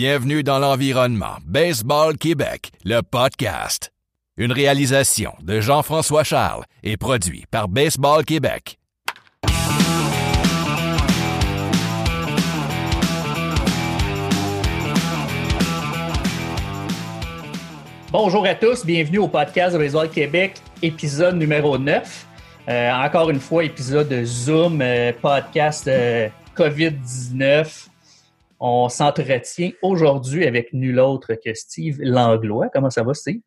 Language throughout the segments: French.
Bienvenue dans l'environnement Baseball Québec, le podcast. Une réalisation de Jean-François Charles et produit par Baseball Québec. Bonjour à tous, bienvenue au podcast de Baseball Québec, épisode numéro 9. Euh, encore une fois, épisode de Zoom, euh, podcast euh, COVID-19. On s'entretient aujourd'hui avec nul autre que Steve Langlois. Comment ça va, Steve?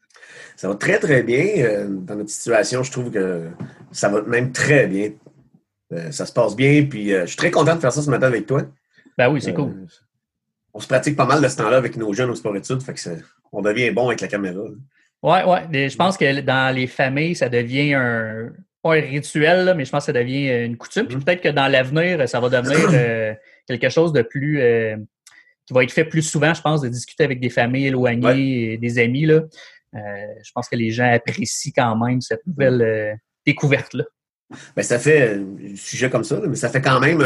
Ça va très, très bien. dans notre situation, je trouve que ça va même très bien. ça se passe bien, puis je suis très content de faire ça ce matin avec toi. Ben oui, c'est cool. On se pratique pas mal de ce temps-là avec nos jeunes au sport-études, fait que on devient bon avec la caméra. Oui, oui. Je pense que dans les familles, ça devient un, pas un rituel, mais je pense que ça devient une coutume. Puis mm-hmm. peut-être que dans l'avenir, ça va devenir euh, quelque chose de plus. Euh, qui va être fait plus souvent, je pense, de discuter avec des familles éloignées, et des amis. Là. Euh, je pense que les gens apprécient quand même cette nouvelle découverte-là. Ben, ça fait un sujet comme ça, mais ça fait quand même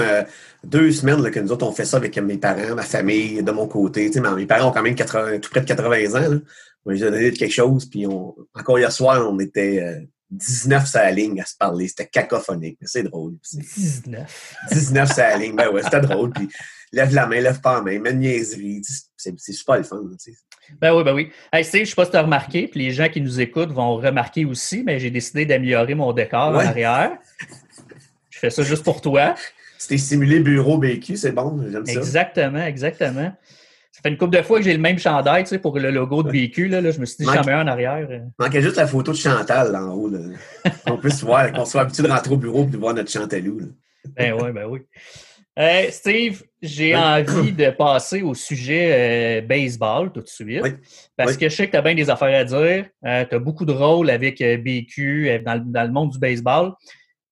deux semaines que nous autres, on fait ça avec mes parents, ma famille, de mon côté. mes parents ont quand même 80, tout près de 80 ans. Là. On les a donné quelque chose, puis on, encore hier soir, on était 19 sur la ligne à se parler. C'était cacophonique, mais c'est drôle. 19. 19 sur la ligne, ben ouais, c'était drôle. Puis lève la main, lève pas la main, mets une niaiserie. C'est super le fun. Ben oui, ben oui. Hey, je ne sais pas si tu as remarqué, puis les gens qui nous écoutent vont remarquer aussi, mais j'ai décidé d'améliorer mon décor en arrière. Je fais ça juste pour toi. C'était simulé bureau BQ, c'est bon, j'aime ça. Exactement, exactement. Ça fait une couple de fois que j'ai le même chandail, tu sais, pour le logo de BQ. Là, je me suis dit, j'en mets un en arrière. Il manquait juste la photo de Chantal là, en haut. Là. On puisse voir, qu'on soit habitué de rentrer au bureau et de voir notre Chantalou. Là. Ben oui, ben oui. Euh, Steve, j'ai envie de passer au sujet euh, baseball tout de suite. Parce que je sais que tu as bien des affaires à dire. Euh, tu as beaucoup de rôles avec BQ dans, dans, le monde du baseball.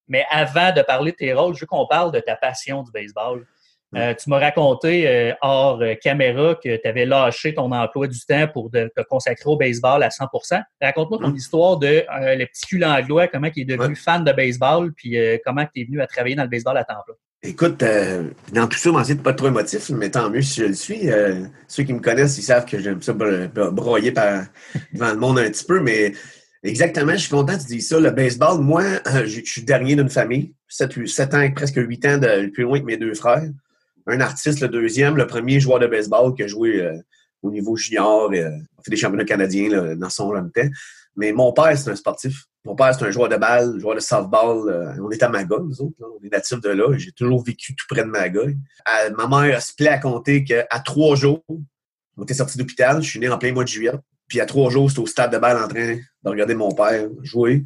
Mais avant de parler de tes rôles, je veux qu'on parle de ta passion du baseball. Euh, tu m'as raconté euh, hors euh, caméra que tu avais lâché ton emploi du temps pour te consacrer au baseball à 100% Raconte-moi ton histoire de le petit cul anglois, comment il est devenu fan de baseball, puis comment tu es venu à travailler dans le baseball à temps plein. Écoute, dans tout ça, m'en de pas trop émotif, mais tant mieux si je le suis. ceux qui me connaissent, ils savent que j'aime ça broyer par, devant le monde un petit peu, mais exactement, je suis content que tu dis ça. Le baseball, moi, je suis dernier d'une famille, 7, 7 ans, presque 8 ans de plus loin que mes deux frères un artiste, le deuxième, le premier joueur de baseball qui a joué euh, au niveau junior, et, euh, fait des championnats canadiens dans son temps. Mais mon père, c'est un sportif. Mon père, c'est un joueur de balle, joueur de softball. Euh, on est à Magog, nous autres. On est natifs de là. J'ai toujours vécu tout près de Magog. ma mère se plaît à compter qu'à trois jours, on était sorti d'hôpital. Je suis né en plein mois de juillet. Puis à trois jours, c'était au stade de balle en train de regarder mon père jouer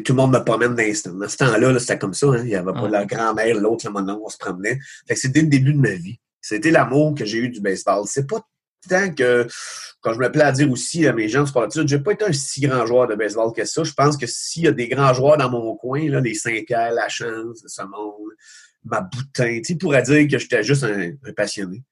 tout le monde me promène d'instant. Dans ce temps-là, c'était comme ça. Hein. Il n'y avait pas la grand-mère, l'autre, le on se promenait. Fait que le début de ma vie. C'était l'amour que j'ai eu du baseball. C'est pas tant que, quand je me plais à dire aussi à mes gens sportifs, je n'ai pas été un si grand joueur de baseball que ça. Je pense que s'il y a des grands joueurs dans mon coin, là, les Saint-Pierre, la chance, ce monde, ma boutin, tu pourrais dire que j'étais juste un passionné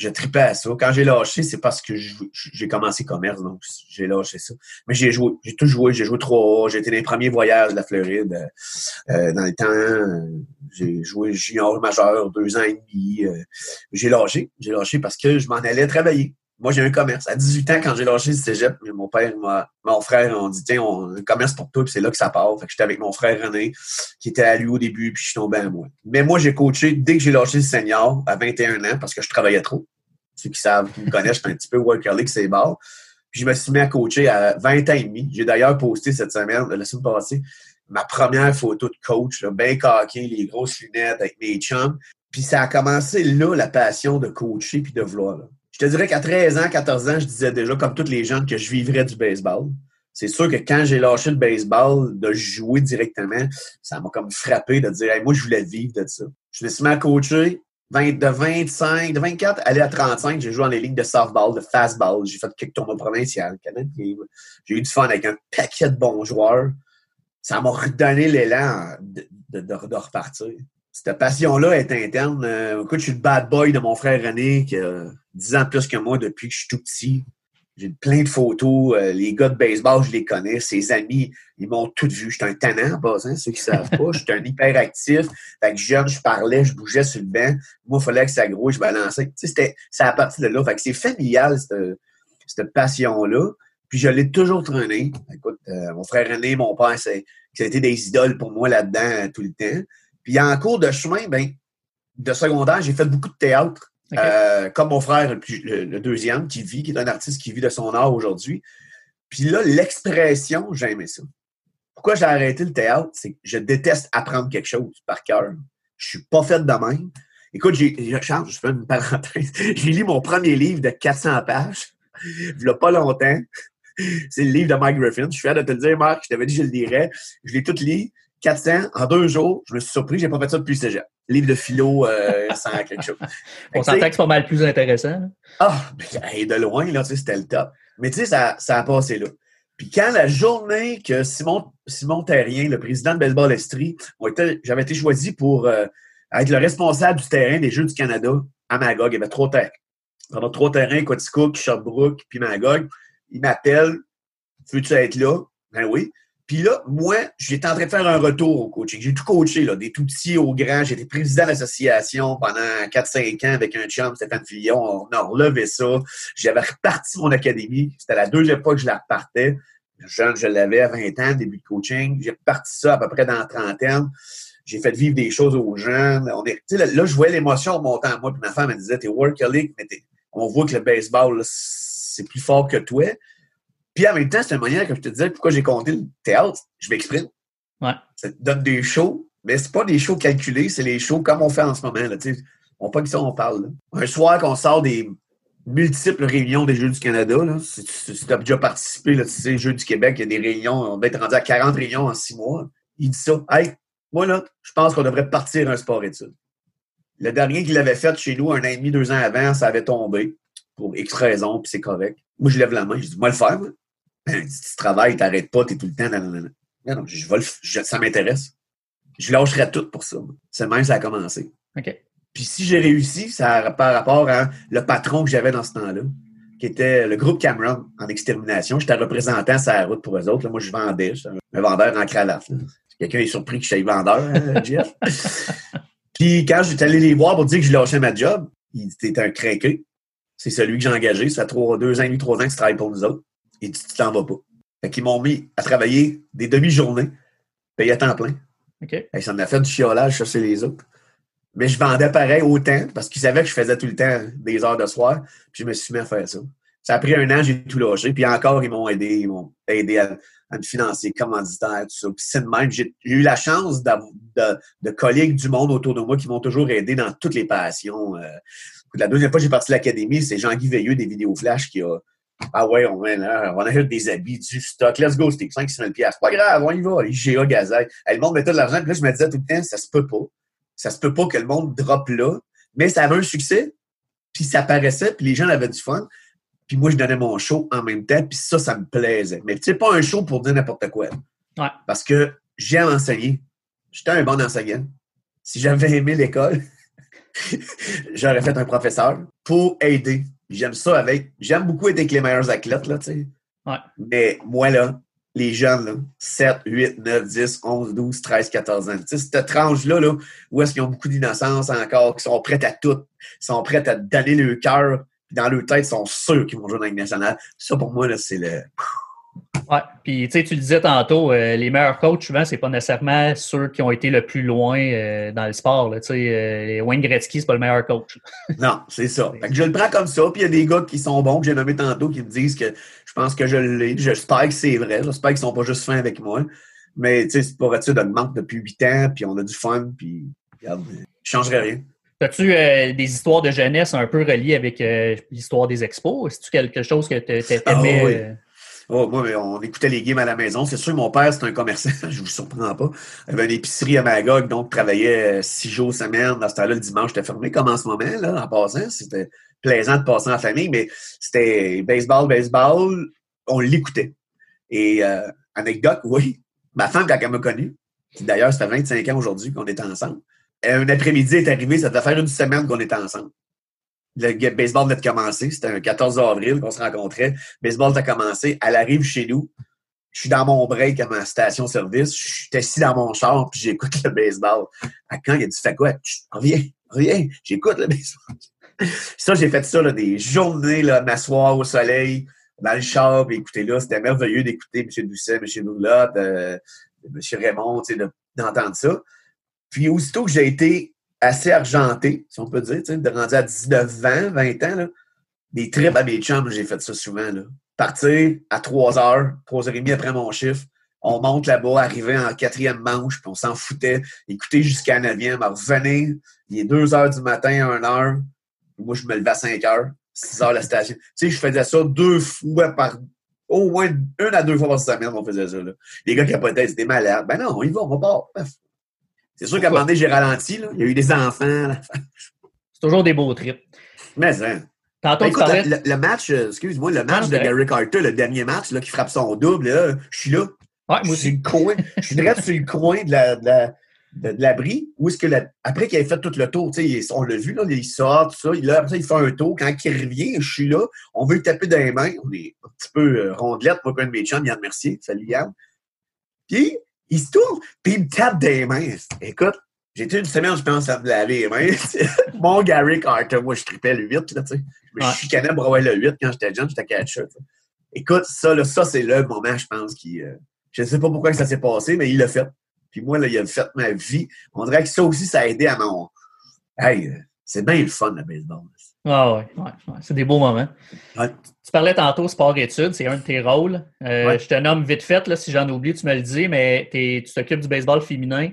je tripais à ça. Quand j'ai lâché, c'est parce que j'ai commencé commerce, donc j'ai lâché ça. Mais j'ai joué, j'ai tout joué, j'ai joué trois j'ai été dans les premiers voyages de la Floride euh, euh, dans le temps. j'ai joué junior majeur deux ans et demi. Euh, j'ai lâché, j'ai lâché parce que je m'en allais travailler. Moi, j'ai un commerce. À 18 ans, quand j'ai lâché le cégep, mon père, mon frère, on dit, tiens, on un commerce pour toi, puis c'est là que ça part. Fait que j'étais avec mon frère René, qui était à lui au début, puis je suis tombé à moi. Mais moi, j'ai coaché dès que j'ai lâché le senior, à 21 ans, parce que je travaillais trop. Ceux qui savent, qui me connaissent, je suis un petit peu League, c'est bas. Puis je me suis mis à coacher à 20 ans et demi. J'ai d'ailleurs posté cette semaine, la semaine passée, ma première photo de coach, bien coqué, les grosses lunettes avec mes chums. Puis ça a commencé là, la passion de coacher puis de vouloir. Je te dirais qu'à 13 ans, 14 ans, je disais déjà, comme tous les gens, que je vivrais du baseball. C'est sûr que quand j'ai lâché le baseball, de jouer directement, ça m'a comme frappé de dire, moi, je voulais vivre de ça. Je me suis mis à coacher. de 25, de 24, aller à 35, j'ai joué dans les ligues de softball, de fastball. J'ai fait quelques tournois provinciaux, J'ai eu du fun avec un paquet de bons joueurs. Ça m'a redonné l'élan de, de, repartir cette passion-là est interne. Euh, écoute, je suis le bad boy de mon frère René qui a 10 ans plus que moi depuis que je suis tout petit. j'ai plein de photos. Euh, les gars de baseball, je les connais. Ses amis, ils m'ont tout vu. J'étais un tannant en passant, ceux qui savent pas. J'étais un hyperactif. Fait que jeune, je parlais, je bougeais sur le banc. Moi, il fallait que ça gros, je balançais. Tu sais, c'était, c'est à partir de là. Fait que c'est familial, cette, cette passion-là. Puis je l'ai toujours traîné. Écoute, euh, mon frère aîné, mon père, c'est, ça a été des idoles pour moi là-dedans euh, tout le temps. Puis en cours de chemin, ben, de secondaire, j'ai fait beaucoup de théâtre. Euh, comme mon frère, le, deuxième, qui vit, qui est un artiste qui vit de son art aujourd'hui. Puis là, l'expression, j'aimais ça. Pourquoi j'ai arrêté le théâtre? C'est que je déteste apprendre quelque chose par cœur. Je suis pas fait de même. Écoute, j'ai, je fais une parenthèse. j'ai lu mon premier livre de 400 pages, il n'y a pas longtemps. C'est le livre de Mike Griffin. Je suis fier de te le dire, Marc. Je t'avais dit que je le lirais. Je l'ai tout lu. 400 en deux jours. Je me suis surpris. J'ai pas fait ça depuis cégep. Livre de philo euh, sans quelque chose. On s'entend que c'est pas mal plus intéressant. Ah, ben, de loin, là, c'était le top. Mais tu sais, ça, ça a passé là. Puis quand la journée que Simon, Simon Terrien, le président de Baseball Estrie, j'avais été choisi pour euh, être le responsable du terrain des Jeux du Canada à Magog, il y avait trois terrains. Pendant trois terrains, Quaticook, Sherbrooke, puis Magog il m'appelle, veux-tu être là? Ben oui. Puis là, moi, j'étais en train de faire un retour au coaching. J'ai tout coaché, là, des tout petits au grand. J'étais président de l'association pendant 4-5 ans avec un chum, Stéphane Fillon. On a relevé ça. J'avais reparti mon académie. C'était la deuxième fois que je la repartais. Jeune, je l'avais à 20 ans, début de coaching. J'ai reparti ça à peu près dans la trentaine. J'ai fait vivre des choses aux jeunes. On est, là, là, je voyais l'émotion montant à moi. Puis ma femme me disait, t'es workaholic, mais on voit que le baseball, c'est plus fort que toi. Puis en même temps, c'est une manière, comme je te disais, pourquoi j'ai compté le théâtre, je m'exprime. Ouais. Ça te donne des shows, mais c'est pas des shows calculés, c'est les shows comme on fait en ce moment. Là, on pas que ça, on parle. Un soir qu'on sort des multiples réunions des Jeux du Canada, là, si, tu as déjà participé, là, tu sais, Jeux du Québec, il y a des réunions, on va être rendu à 40 réunions en six mois. Il dit ça. Hey, moi, là, je pense qu'on devrait partir un sport études. Le dernier qu'il avait fait chez nous, un an et demi, deux ans avant, ça avait tombé pour X raisons, puis c'est correct. Moi, je lève la main, je dis, moi, le faire, moi. Si tu travailles, t'arrêtes pas, t'es tout le temps. Non, non, je vais le, ça m'intéresse. Je lâcherai tout pour ça. C'est même ça a commencé. OK. Puis si j'ai réussi, ça par rapport à le patron que j'avais dans ce temps-là, qui était le groupe Cameron en extermination. J'étais représentant sur la route pour eux autres. moi, je vendais. Un vendeur en cravate. Quelqu'un est surpris que je sois vendeur, hein, Jeff. Puis quand j'étais allé les voir pour dire que je lâchais ma job, il était un craqué c'est celui que j'ai engagé. Ça fait trois, deux ans et demi, trois ans que tu travailles pour nous autres. Et tu t'en vas pas. Fait qu'ils m'ont mis à travailler des demi-journées, payé à temps plein. OK. Et ça m'a fait du chiolage, chercher les autres. Mais je vendais pareil autant parce qu'ils savaient que je faisais tout le temps des heures de soir. Puis je me suis mis à faire ça. Ça a pris un an, j'ai tout lâché. Puis encore, ils m'ont aidé. Ils m'ont aidé à, me financer, commanditaire, tout ça. Puis c'est de même. J'ai eu la chance de, de, collègues du monde autour de moi qui m'ont toujours aidé dans toutes les passions. Euh, la deuxième fois que j'ai parti de l'académie, c'est Jean-Guy Veilleux des vidéos flash qui a Ah ouais, on, va on achète des habits, du stock, let's go, c'était 5 000 C'est pas grave, on y va, les GA Gazette. le monde mettait de l'argent, puis là, je me disais tout le temps, ça se peut pas. Ça se peut pas que le monde drop là. Mais ça avait un succès, puis ça paraissait, puis les gens avaient du fun. Puis moi, je donnais mon show en même temps, puis ça, ça me plaisait. Mais c'est pas un show pour dire n'importe quoi. Ouais. Parce que j'aime enseigner. J'étais un bon enseignant. Si j'avais aimé l'école, j'aurais fait un professeur pour aider. J'aime ça avec. J'aime beaucoup être avec les meilleurs athlètes, là, tu sais. Ouais. Mais moi, là, les jeunes, là, 7, 8, 9, 10, 11, 12, 13, 14 ans. Tu sais, cette tranche-là, là, où est-ce qu'ils ont beaucoup d'innocence encore, qui sont prêts à tout, sont prêts à donner le cœur, dans leur tête, ils sont sûrs qu'ils vont jouer dans la nationale. Ça, pour moi, là, c'est le. Oui, puis tu le disais tantôt, euh, les meilleurs coachs, souvent, c'est pas nécessairement ceux qui ont été le plus loin euh, dans le sport. Tu sais, euh, Wayne Gretzky, c'est pas le meilleur coach. non, c'est ça. Fait que je le prends comme ça, puis il y a des gars qui sont bons, que j'ai nommé tantôt, qui me disent que je pense que je l'ai. J'espère que c'est vrai. J'espère qu'ils sont pas juste fins avec moi. Mais tu sais, c'est pas ça manque depuis huit ans, puis on a du fun, puis regarde, je changerais rien. As-tu des histoires de jeunesse un peu reliées avec l'histoire des expos? Est-ce quelque chose que tu aimais? Ah, Oh, moi, on écoutait les games à la maison. C'est sûr, mon père, c'est un commerçant, je vous surprends pas. Il avait une épicerie à Magog, donc travaillait euh, six jours semaine. Dans ce temps-là, le dimanche, était fermé comme en ce moment, là, en passant. C'était plaisant de passer en famille, mais c'était baseball, baseball. On l'écoutait. Et euh, anecdote, oui, ma femme, quand elle m'a connu, qui d'ailleurs, ça fait 25 ans aujourd'hui qu'on est ensemble, un après-midi est arrivé, ça devait faire une semaine qu'on était ensemble. Le baseball venait de commencer. C'était un 14 avril qu'on se rencontrait. Baseball a commencé. Elle arrive chez nous. Je suis dans mon break à ma station-service. Je suis assis dans mon char puis j'écoute le baseball. À quand il a dit Fais quoi? Reviens, reviens, j'écoute le baseball. ça, j'ai fait ça là, des journées, là, m'asseoir au soleil, dans le char, puis écouter là. C'était merveilleux d'écouter M. Doucet, M. Boulotte, euh, M. Raymond, d'entendre ça. Puis aussitôt que j'ai été assez argenté, si on peut dire, de rendu à 19, 20, 20 ans, là, des trips à mes chums, j'ai fait ça souvent. Là. Partir à 3 heures, 3 heures et demie après mon chiffre, on monte là-bas, arriver en quatrième manche, puis on s'en foutait, écouter jusqu'à 9e, revenir, il est 2 heures du matin, 1 heure, moi je me levais à 5 heures, 6 heures la station. Tu sais, je faisais ça deux fois par, au moins une à deux fois par semaine, on faisait ça. Là. Les gars qui capotaient, c'était malade. Ben non, on y va, on va pas. C'est sûr qu'à un moment donné, j'ai ralenti. Là. Il y a eu des enfants. C'est toujours des beaux trips. Mais. Hein. Tantôt, ben, écoute, le, match, euh, excuse-moi, le match de Gary Carter, le dernier match là, qui frappe son double, là, je suis là. Ouais, moi aussi. Le coin, je suis direct sur le coin de la, de la, de, l'abri. Où est-ce que après qu'il ait fait tout le tour, on l'a vu, là, il sort, tout ça. Là, après ça, il fait un tour. Quand il revient, je suis là. On veut le taper dans les mains. On est un petit peu euh, rondelette, moi, un de mes chums, Yann Mercier. Salut Yann. Puis, il se tourne, puis il me tape des mains. Écoute, j'étais une semaine, je pense, à me laver les mains. Mon Gary Carter, moi, je tripais le 8, là, tu sais. Je me chicanais pour avoir le 8 quand j'étais jeune, j'étais catcher. Écoute, ça, là, ça, c'est le moment, je pense, qui. Euh, je ne sais pas pourquoi que ça s'est passé, mais il l'a fait. Puis moi, là, il a fait ma vie. On dirait que ça aussi, ça a aidé à mon. Hey, euh, c'est bien le fun, le baseball. Ah ouais, ouais, c'est des beaux moments. Tu parlais tantôt sport-études, c'est un de tes rôles. Euh, je te nomme vite fait, là, si j'en oublie, tu me le dis, mais tu t'occupes du baseball féminin,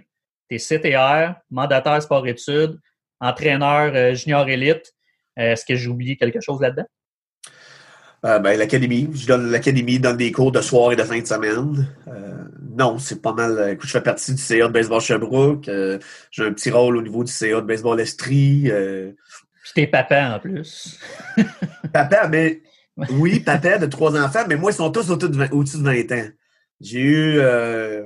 tu es CTR, mandataire sport-études, entraîneur euh, junior élite. Euh, est-ce que j'ai oublié quelque chose là-dedans? Ben, l'académie. Je donne l'académie, donne des cours de soir et de fin de semaine. non, c'est pas mal. Écoute, je fais partie du CA de baseball Sherbrooke. j'ai un petit rôle au niveau du CA de baseball Estrie. Puis t'es papa en plus. papa, mais oui, papa de trois enfants, mais moi, ils sont tous au-dessus de, 20 ans. J'ai eu euh,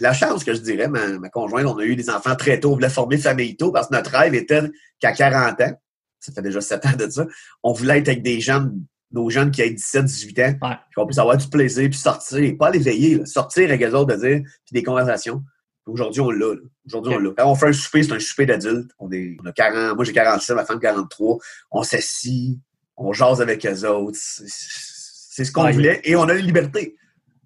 la chance, que je dirais, ma, conjointe, on a eu des enfants très tôt, on voulait former famille tôt parce que notre rêve était qu'à 40 ans, ça fait déjà 7 ans de ça, on voulait être avec des jeunes, nos jeunes qui aient 17, 18 ans, ouais. qu'on puisse avoir du plaisir, puis sortir, pas les veiller, sortir avec eux autres, de dire, puis des conversations. Aujourd'hui, on l'a. Aujourd'hui, on l'a. Quand on fait un souper, c'est un souper d'adultes. On, est, on a 40, moi j'ai 47, ma femme 43. On s'assit, on jase avec eux autres. C'est ce qu'on voulait et on a une liberté.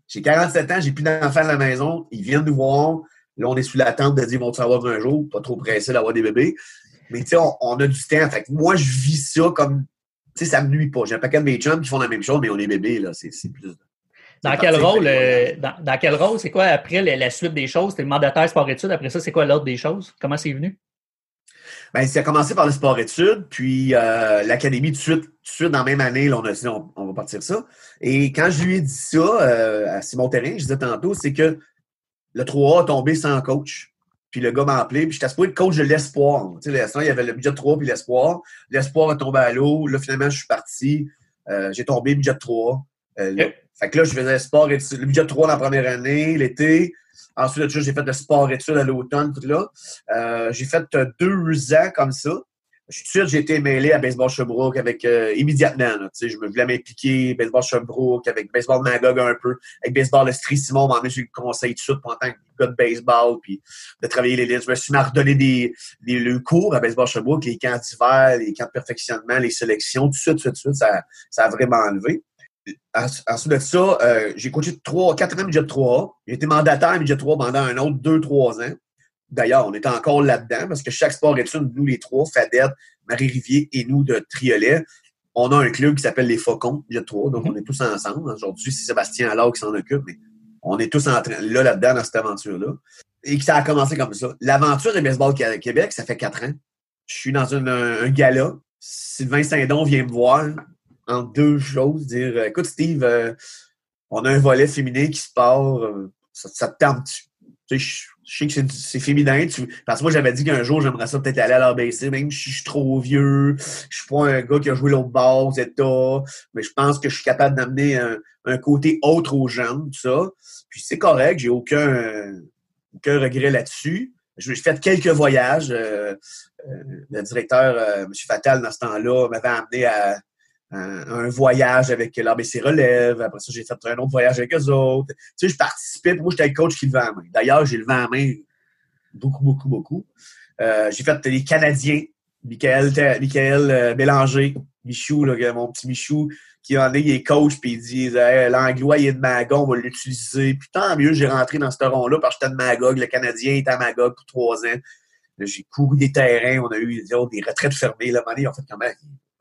J'ai 47 ans, j'ai plus d'enfants à la maison. Ils viennent nous voir. Là, on est sous l'attente de dire, vont-tu avoir un jour? Pas trop pressé d'avoir des bébés. Mais tu sais, on, a du temps. Fait que moi, je vis ça comme, sais, ça me nuit pas. J'ai un paquet de mes chums qui font la même chose, mais on est bébés, là. C'est plus... Dans quel, rôle, euh, dans, quel rôle, c'est quoi après la, suite des choses? Tu es mandataire sport-études, après ça, c'est quoi l'ordre des choses? Comment c'est venu? Bien, ça a commencé par le sport-études, puis euh, l'académie tout de suite, tout de suite, dans la même année, on a dit on, va partir ça. Et quand je lui ai dit ça euh, à Simon Terrain, je disais tantôt, c'est que le 3A a tombé sans coach. Puis le gars m'a appelé, puis j'étais supposé être coach de l'espoir. Tu sais, il y avait le budget 3 puis l'espoir. L'espoir a tombé à l'eau. Là, finalement, je suis parti. j'ai tombé budget 3. Fait que là, je faisais sport études. Le budget 3 la première année, l'été. Ensuite, j'ai fait de sport études à l'automne, tout là. Euh, j'ai fait deux ans comme ça. Je suis sûr j'ai été mêlé à Baseball Sherbrooke avec euh, immédiatement. sais, je me voulais m'impliquer, Baseball Sherbrooke, avec Baseball Magog un peu, avec Baseball Estrie Simon, m'a j'ai eu le conseil tout de suite pendant tant que gars de baseball, puis de travailler les lignes. Je me suis redonner des, des le cours à Baseball Sherbrooke, les camps d'hiver, les camps de perfectionnement, les sélections, tout de suite, tout de suite, ça, ça a vraiment enlevé ensuite de ça, euh, j'ai coaché trois, quatre ans budget 3 J'ai été mandataire budget 3 pendant un autre deux, trois ans. D'ailleurs, on est encore là-dedans parce que chaque sport études, nous les trois, Fadette, Marie-Rivier et nous de Triolet, on a un club qui s'appelle les Faucons, budget 3. Donc, mm-hmm. on est tous ensemble. Aujourd'hui, c'est Sébastien alors qui s'en occupe, mais on est tous en train, là, là-dedans, dans cette aventure-là. Et que ça a commencé comme ça. L'aventure de baseball Québec, ça fait quatre ans. Je suis dans un gala. Sylvain Saint-Don vient me voir en deux choses, dire écoute Steve, euh, on a un volet féminin qui se part, euh, ça, te tente. Tu sais, je, sais que c'est féminin. Tu, parce que moi, j'avais dit qu'un jour, j'aimerais ça peut-être aller à l'ABC, même si je suis trop vieux. Je suis pas un gars qui a joué l'autre bord États, mais je pense que je suis capable d'amener un, côté autre aux jeunes, tout ça. Puis c'est correct, j'ai aucun, aucun regret là-dessus. J'ai fait quelques voyages. Euh, euh, le directeur, M. Fatal, dans ce temps-là, m'avait amené à, un voyage avec l'ABC Relève. Après ça, j'ai fait un autre voyage avec eux autres. Tu sais, je participais. Moi, j'étais le coach qui levait la main. D'ailleurs, j'ai levé la main beaucoup, beaucoup, beaucoup. j'ai fait les Canadiens. Michael, Michael Bélanger, Michou, là, mon petit Michou, qui en est, il est coach, puis il dit l'Anglois, il est de Magog, on va l'utiliser. Puis tant mieux, j'ai rentré dans ce rond-là parce que j'étais de Magog. Le Canadien était à Magog pour trois ans. J'ai couru des terrains, on a eu des retraites fermées. Là, ils ont fait même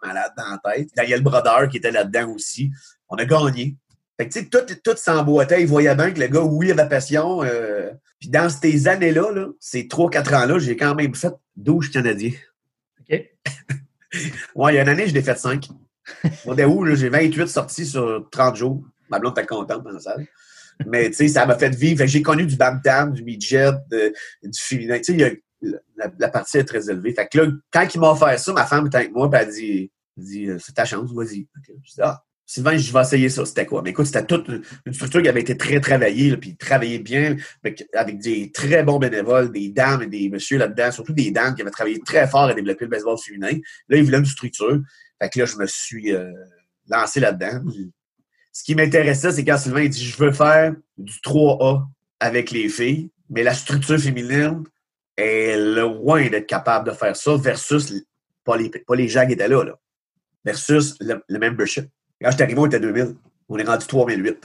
malade dans la tête. Daniel Brodeur qui était là-dedans aussi. On a gagné. Fait que, tu sais, tout, tout s'emboîtait. Il voyait bien que le gars, oui, il avait passion. Euh, puis dans ces années-là, là, ces 3-4 ans-là, j'ai quand même fait 12 Canadiens. OK. ouais, il y a une année, je l'ai fait 5. Au où j'ai 28 sorties sur 30 jours. Ma blonde était contente dans la salle. Mais tu sais, ça m'a fait vivre. J'ai connu du bam du midget, du féminin. Tu sais, la, partie est très élevée. Fait que là, quand il m'a offert ça, ma femme était avec moi, puis elle dit, dit c'est ta chance, vas-y. Ah, Sylvain, je vais essayer ça. C'était quoi? Mais écoute, c'était toute une structure qui avait été très travaillée, puis travaillée bien, avec, des très bons bénévoles, des dames et des messieurs là-dedans, surtout des dames qui avaient travaillé très fort à développer le baseball féminin. Là, ils voulaient une structure. Fait que là, je me suis euh, lancé là-dedans. Ce qui m'intéressait, c'est quand Sylvain dit Je veux faire du 3A avec les filles, mais la structure féminine est loin d'être capable de faire ça versus pas les, pas les gens qui étaient là, là versus le, membership. Quand j'étais arrivé, on était 2000. On est rendu 3008.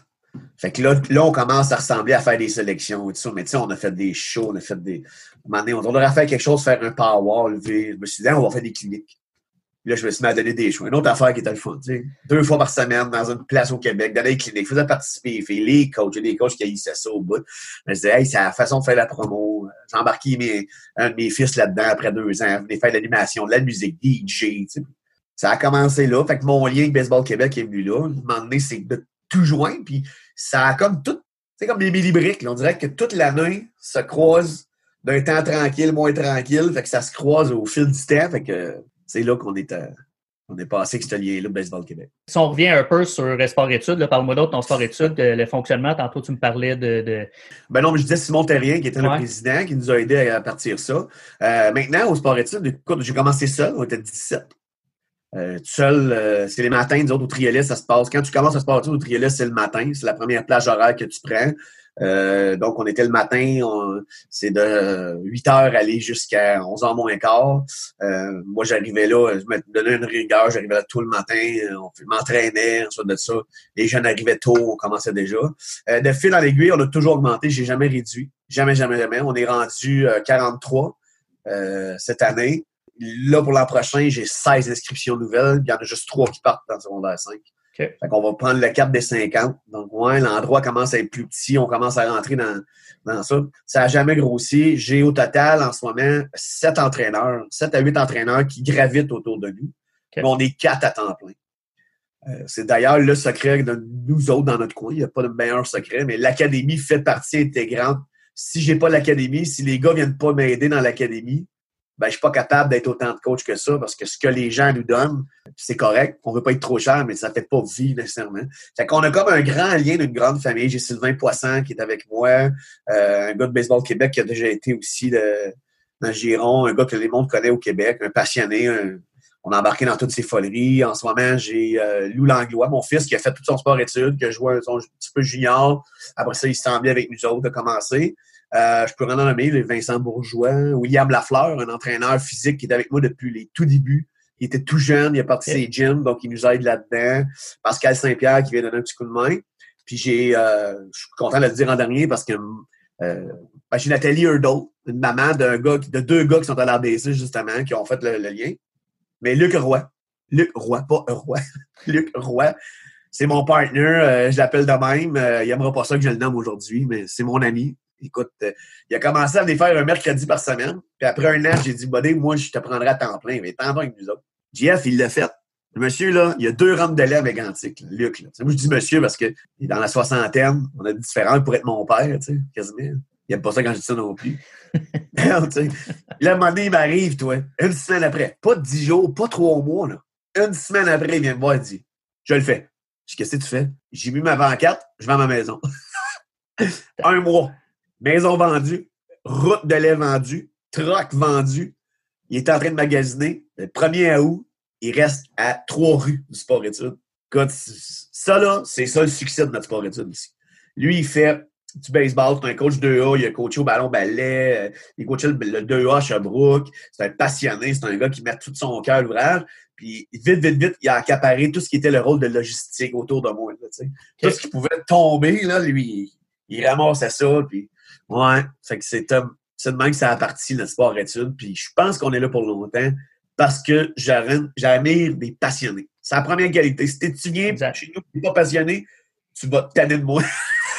Fait que là, là, on commence à ressembler à faire des sélections et tout ça. Mais tu sais, on a fait des shows, on a fait des. on devrait faire quelque chose, faire un power, lever. Je me suis dit, on va faire des cliniques. Là, je me suis mis à donner des choix. Une autre affaire qui était le fun, tu sais. Deux fois par semaine dans une place au Québec, dans les cliniques, faisais participer, les coachs, des coachs qui haïssaient ça au bout. Je me disais, hey, c'est la façon de faire la promo. J'ai embarqué mes, un de mes fils là-dedans après deux ans, venir faire de l'animation, de la musique, DJ, tu sais. Ça a commencé là. Fait que mon lien avec Baseball Québec est venu là. Un moment donné, c'est de tout joindre. Puis ça a comme tout, c'est comme des millibriques. On dirait que toute l'année se croise d'un temps tranquille, moins tranquille. Fait que ça se croise au fil du temps. Fait que c'est là qu'on est, euh, on est passé avec ce lien-là, Baseball Québec. Si on revient un peu sur le sport-études, parle-moi d'autre ton sport-études, le fonctionnement. Tantôt, tu me parlais de. Ben non, mais je disais Simon Terrien, qui était le président, qui nous a aidé à partir ça. Euh, maintenant, au sport-études, j'ai commencé seul, on était 17. Euh, tout seul, euh, c'est les matins, nous autres, au Triolet, ça se passe. Quand tu commences à se passer au Triolet, c'est le matin. C'est la première plage horaire que tu prends. Euh, donc, on était le matin, c'est de 8 heures aller jusqu'à 11 h moins quart. Euh, moi, j'arrivais là, je me donnais une rigueur, j'arrivais là tout le matin, on m'entraînait, ensuite de ça. Les jeunes arrivaient tôt, on commençait déjà. Euh, de fil en aiguille, on a toujours augmenté, j'ai jamais réduit. Jamais, jamais, jamais. On est rendu 43 cette année. Là, pour l'an prochain, j'ai 16 inscriptions nouvelles. Il y en a juste 3 qui partent dans le secondaire 5. Fait qu'on va prendre le cap des 50. Donc, ouais, l'endroit commence à être plus petit. On commence à rentrer dans, dans ça. Ça n'a jamais grossi. J'ai au total, en ce moment, 7 entraîneurs, 7 à 8 entraîneurs qui gravitent autour de nous. Mais on est 4 à temps plein. Euh, c'est d'ailleurs le secret de nous autres dans notre coin. Il n'y a pas de meilleur secret, mais l'académie fait partie intégrante. Si j'ai pas l'académie, si les gars viennent pas m'aider dans l'académie, ben, je suis pas capable d'être autant de coach que ça parce que ce que les gens nous donnent, c'est correct. On veut pas être trop cher, mais ça fait pas vivre nécessairement. Fait qu'on a comme un grand lien d'une grande famille. J'ai Sylvain Poisson qui est avec moi, euh, un gars de Baseball Québec qui a déjà été aussi de, dans Giron, un gars que les monde connaît au Québec, un passionné, on a embarqué dans toutes ces foleries. En ce moment, j'ai euh, Lou Langlois, mon fils, qui a fait tout son sport-études, qui a joué un, petit peu junior. Après ça, il s'est bien avec nous autres de commencer. Euh, je peux en nommer Vincent Bourgeois, William Lafleur, un entraîneur physique qui est avec moi depuis les tout débuts. Il était tout jeune, il a parti ses gyms, donc il nous aide là-dedans. Pascal Saint-Pierre qui vient donner un petit coup de main. Puis j'ai, euh, je suis content de le dire en dernier parce que euh, ben, j'ai Nathalie Hurdle, une maman d'un gars, de deux gars qui sont à l'ABC justement, qui ont fait le, lien. Mais Luc Roy, Luc Roy, pas Roy, Luc Roy, c'est mon partner, euh, je l'appelle de même. il n'aimera pas ça que je le nomme aujourd'hui, mais c'est mon ami. Écoute, euh, il a commencé à venir faire un mercredi par semaine. Puis après un an, j'ai dit, Buddy, moi, je te prendrai à temps plein. Mais tant avec nous autres. JF, il l'a fait. Le monsieur, là, il a deux rampes de lait avec Antique, Luc. Là. Moi, je dis monsieur parce qu'il est dans la soixantaine. On a différents pour être mon père, tu sais, quasiment. Il n'aime pas ça quand je dis ça non plus. moment donné, il m'arrive, toi, une semaine après. Pas dix jours, pas trois mois, là. Une semaine après, il vient me voir et dit Je le fais. Je dis Qu'est-ce que tu fais J'ai mis ma 24, je à ma maison. un mois. Maison vendue. route de lait vendue, troc vendu. Il est en train de magasiner. Le 1er août, il reste à trois rues du sport-études. Ça, là, c'est ça le succès de notre sport-études ici. Lui, il fait du baseball, c'est un coach 2A, il a coaché au ballon ballet, il a coaché le 2A à Sherbrooke, c'est un passionné, c'est un gars qui met tout son cœur à l'ouvrage. Puis vite, vite, vite, il a accaparé tout ce qui était le rôle de logistique autour de moi. Tout ce qui pouvait tomber, là, lui, il ramassait ça. Puis, ouais, fait que c'est c'est de même que ça a parti le sport études. Puis je pense qu'on est là pour longtemps parce que j'admire des passionnés. C'est la première qualité. Si tu viens chez nous et pas passionné, tu vas te tanner de moi.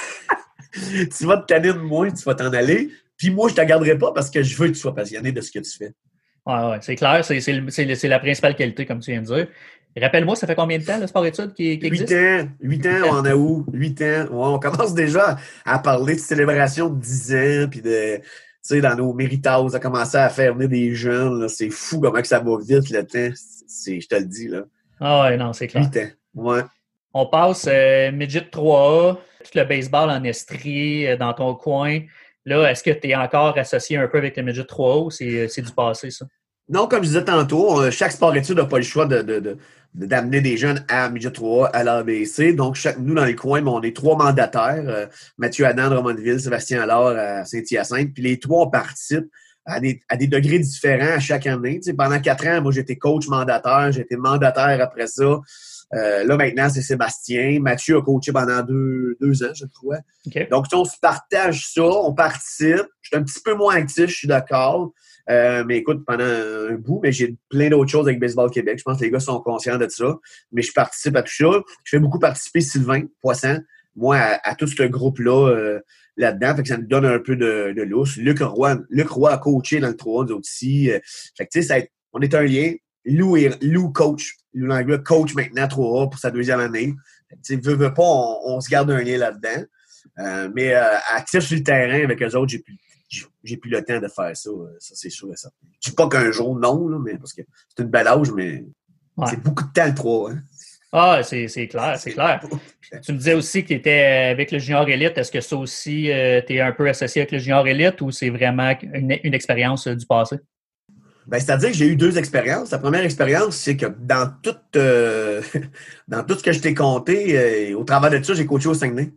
tu vas te tanner de moi, tu vas t'en aller. Puis moi, je ne te garderai pas parce que je veux que tu sois passionné de ce que tu fais. Oui, ouais, c'est clair. C'est la principale qualité, comme tu viens de dire. Rappelle-moi, ça fait combien de temps le sport études qui, qui existe? 8 ans. 8 ans, on a où? 8 ans. on commence déjà à parler de célébration de 10 ans, puis de, tu sais, dans nos méritas, on a commencé à faire venir des jeunes. C'est fou comment que ça va vite, le temps. Je te le dis, là. Ah ouais, non, c'est clair. 8 ans, ouais. On passe euh, Midget 3A, tout le baseball en estrie euh, dans ton coin. Là, est-ce que tu es encore associé un peu avec le Midget 3A ou c'est euh, du passé, ça? Non, comme je disais tantôt, chaque sport-études n'a pas le choix de, d'amener des jeunes à Midget 3 à l'ABC. Donc, chaque, nous, dans les coins, on est trois mandataires. Mathieu Adam de Sébastien Allard à Saint-Hyacinthe. Puis les trois, on participe à des, à des degrés différents à chaque année. pendant quatre ans, moi, j'étais coach mandataire. J'étais mandataire après ça. Euh, là, maintenant, c'est Sébastien. Mathieu a coaché pendant deux, deux ans, je crois. Donc, on se partage ça, on participe. Je suis un petit peu moins actif, je suis d'accord. Euh, mais écoute, pendant un bout, mais j'ai plein d'autres choses avec Baseball Québec. Je pense que les gars sont conscients de ça. Mais je participe à tout ça. Je fais beaucoup participer Sylvain Poisson, moi, à, tout ce groupe-là euh, là-dedans. Fait que ça me donne un peu de, de lousse. Luc Roy, Luc Roy a coaché dans le 3 aussi. fait que tu sais, on est un lien. Lou, Lou coach. Lou Langlois coach maintenant 3A pour sa deuxième année. Tu veux, veux pas, on, se garde un lien là-dedans. Euh, mais euh, actif sur le terrain avec eux autres, j'ai plus, j'ai plus le temps de faire ça. Euh, ça, c'est sûr et certain. Je dis pas qu'un jour, non, là, mais parce que c'est une belle âge, mais c'est beaucoup de temps le 3. Hein. Ah, c'est, clair, c'est clair. Tu me disais aussi que tu étais avec le junior élite. Est-ce que ça aussi, tu es un peu associé avec le junior élite ou c'est vraiment une, une expérience du passé? Ben, C'est-à-dire que j'ai eu deux expériences. La première expérience, c'est que dans tout, euh, dans tout ce que je t'ai compté, euh, au travers de ça, j'ai coaché au Saguenay.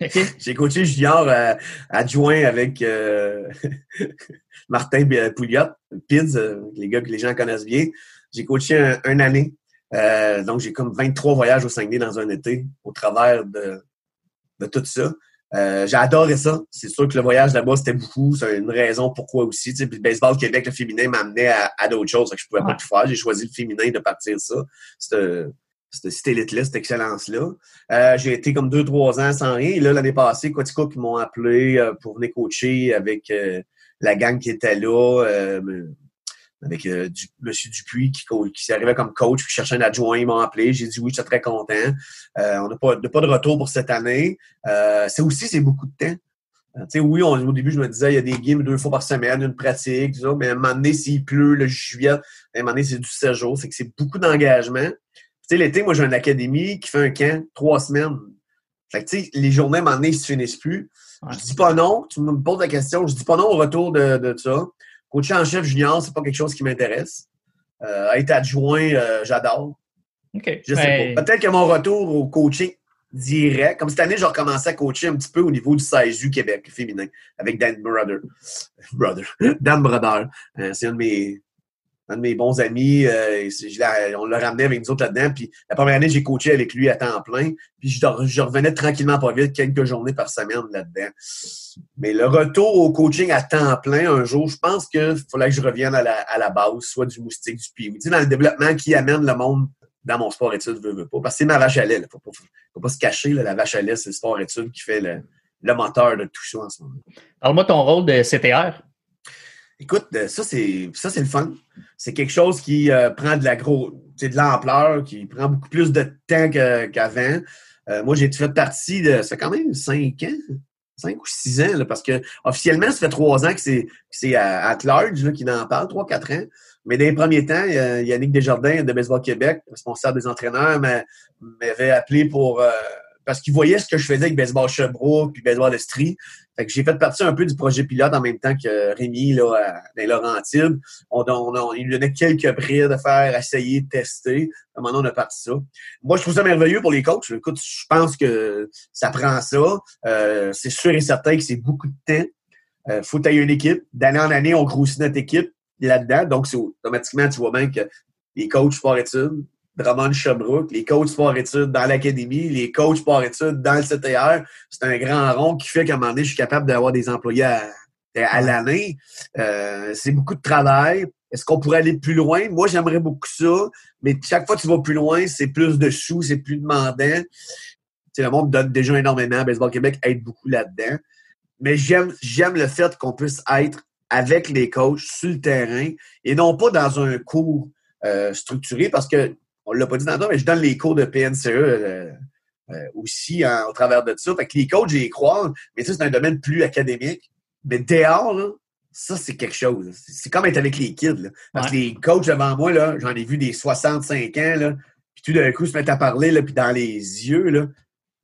j'ai coaché junior euh, adjoint avec Martin Pouliot, PIDS, les gars que les gens connaissent bien. J'ai coaché un, une année. donc, j'ai comme 23 voyages au Saguenay dans un été au travers de, de tout ça. Euh, j'ai adoré ça. C'est sûr que le voyage là-bas, c'était beaucoup. C'est une raison pourquoi aussi. Puis le baseball Québec, le féminin m'amenait à, à d'autres choses. Que je pouvais pas tout faire. J'ai choisi le féminin de partir ça. C'était cette élite-là, cette excellence-là. Euh, j'ai été comme deux, trois ans sans rien. Et là, l'année passée, Quatico qui m'ont appelé euh, pour venir coacher avec la gang qui était là avec euh, du, M. Dupuis qui, qui arrivait comme coach, qui cherchait un adjoint, ils m'ont appelé. J'ai dit oui, je suis très content. Euh, on n'a pas, pas, de retour pour cette année. Euh, c'est aussi, c'est beaucoup de temps. Euh, sais, oui, au début, je me disais, il y a des games deux fois par semaine, une pratique, tout ça, mais à un moment donné, s'il pleut le juillet, à un moment donné, c'est du 16 jours. C'est que c'est beaucoup d'engagement. L'été, moi, j'ai une académie qui fait un camp trois semaines. Fait que, les journées, à un moment donné, ils se finissent plus. Je dis pas non. Tu me poses la question. Je dis pas non au retour de, de ça. Coacher en chef junior, c'est pas quelque chose qui m'intéresse. Euh, être adjoint, euh, j'adore. OK. Je sais pas. Peut-être que mon retour au coaching direct, comme cette année, j'ai recommencé à coacher un petit peu au niveau du 16U Québec féminin avec Dan Brother. Brother. Dan Brother. Euh, c'est un de mes un de mes bons amis, euh, on l'a ramené avec nous autres là-dedans. Puis la première année, j'ai coaché avec lui à temps plein. Puis je, revenais tranquillement pas vite, quelques journées par semaine là-dedans. Mais le retour au coaching à temps plein, un jour, je pense qu'il fallait que je revienne à la, base, soit du moustique, du pied. Tu dans le développement qui amène le monde dans mon sport études, veux, veux pas. Parce que c'est ma vache à lait. Faut, pas, faut pas se cacher, la vache à lait, c'est le sport études qui fait le, le moteur de tout ça en ce moment. Parle-moi ton rôle de CTR. Écoute, euh, ça, c'est ça, c'est le fun. C'est quelque chose qui euh, prend de la gros, de l'ampleur, qui prend beaucoup plus de temps qu'avant. Euh, moi, j'ai fait partie de. Ça fait quand même cinq ans. Cinq ou six ans, parce que officiellement, ça fait trois ans que c'est, c'est à, à qui en parle, trois, quatre ans. Mais dans les premiers temps, Yannick Desjardins de Baseball Québec, responsable des entraîneurs, m'avait appelé pour parce qu'ils voyaient ce que je faisais avec Baseball Sherbrooke puis Baseball Estrie. Fait que j'ai fait partie un peu du projet pilote en même temps que Rémi là, à, dans Laurentides. On, on, il nous donnait quelques brides à faire, essayer, tester. À un moment donné, on a parti ça. Moi, je trouve ça merveilleux pour les coachs. Écoute, je pense que ça prend ça. Euh, c'est sûr et certain que c'est beaucoup de temps. Euh, faut tailler une équipe. D'année en année, on grossit notre équipe là-dedans. Donc, automatiquement, tu vois bien que les coachs sport-études, Drummond Sherbrooke, les coachs sport-études dans l'académie, les coachs sport-études dans le CTR. C'est un grand rond qui fait qu'à un moment donné, je suis capable d'avoir des employés à, l'année. Euh, c'est beaucoup de travail. Est-ce qu'on pourrait aller plus loin? Moi, j'aimerais beaucoup ça, mais chaque fois que tu vas plus loin, c'est plus de sous, c'est plus demandant. sais, le monde donne déjà énormément. Baseball Québec aide beaucoup là-dedans. Mais j'aime, j'aime le fait qu'on puisse être avec les coachs sur le terrain et non pas dans un cours euh, structuré parce que on l'a pas dit dans mais je donne les cours de PNCE euh, euh, aussi hein, au travers de ça. Fait que les coachs, j'y crois, mais ça, c'est un domaine plus académique. Mais dehors, là, ça, c'est quelque chose. C'est comme être avec les kids. Là. Parce que les coachs devant moi, là, j'en ai vu des 65 ans, là, puis tout d'un coup, se mettent à parler, là, puis dans les yeux, là,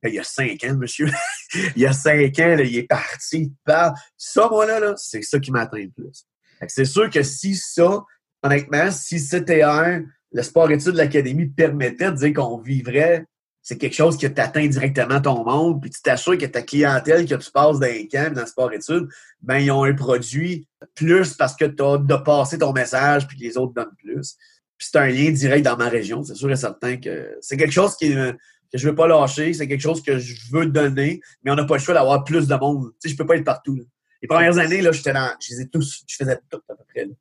il y a cinq ans, monsieur. il y a cinq ans, là, il est parti, il Ça, moi, là, là c'est ça qui m'atteint le plus. C'est sûr que si ça, honnêtement, si c'était un le sport-études de l'Académie permettait de dire qu'on vivrait, c'est quelque chose qui t'atteint directement ton monde, puis tu t'assures que ta clientèle que tu passes dans les camps, dans le sport-études, ben, ils ont un produit plus parce que tu as de passer ton message, puis les autres donnent plus. Puis c'est un lien direct dans ma région. C'est sûr et certain que c'est quelque chose qui, que je veux pas lâcher, c'est quelque chose que je veux donner, mais on n'a pas le choix d'avoir plus de monde. Tu sais, je peux pas être partout. Les premières années, là, j'étais dans, je les ai tous, je faisais tout à peu près. Là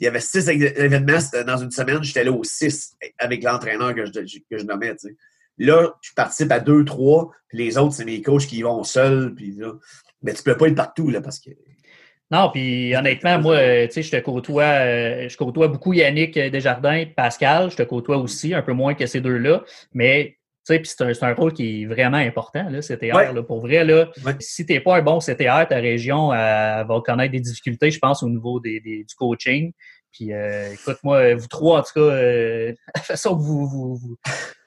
il y avait six événements dans une semaine, j'étais là aux six avec l'entraîneur que je, que je nommais. Là, je participe à deux, trois, puis les autres, c'est mes coachs qui y vont seuls. Puis mais tu peux pas être partout là, parce que. Non, puis honnêtement, moi, tu sais, je te côtoie, euh, je côtoie beaucoup Yannick Desjardins, Pascal, je te côtoie aussi, un peu moins que ces deux-là, mais c'est un, rôle qui est vraiment important, là, CTR. Là, pour vrai, là, si tu n'es pas un bon CTR, ta région va connaître des difficultés, je pense, au niveau des, du coaching. Puis, euh, écoute, moi, vous trois, en tout cas, euh, la façon que vous, vous, vous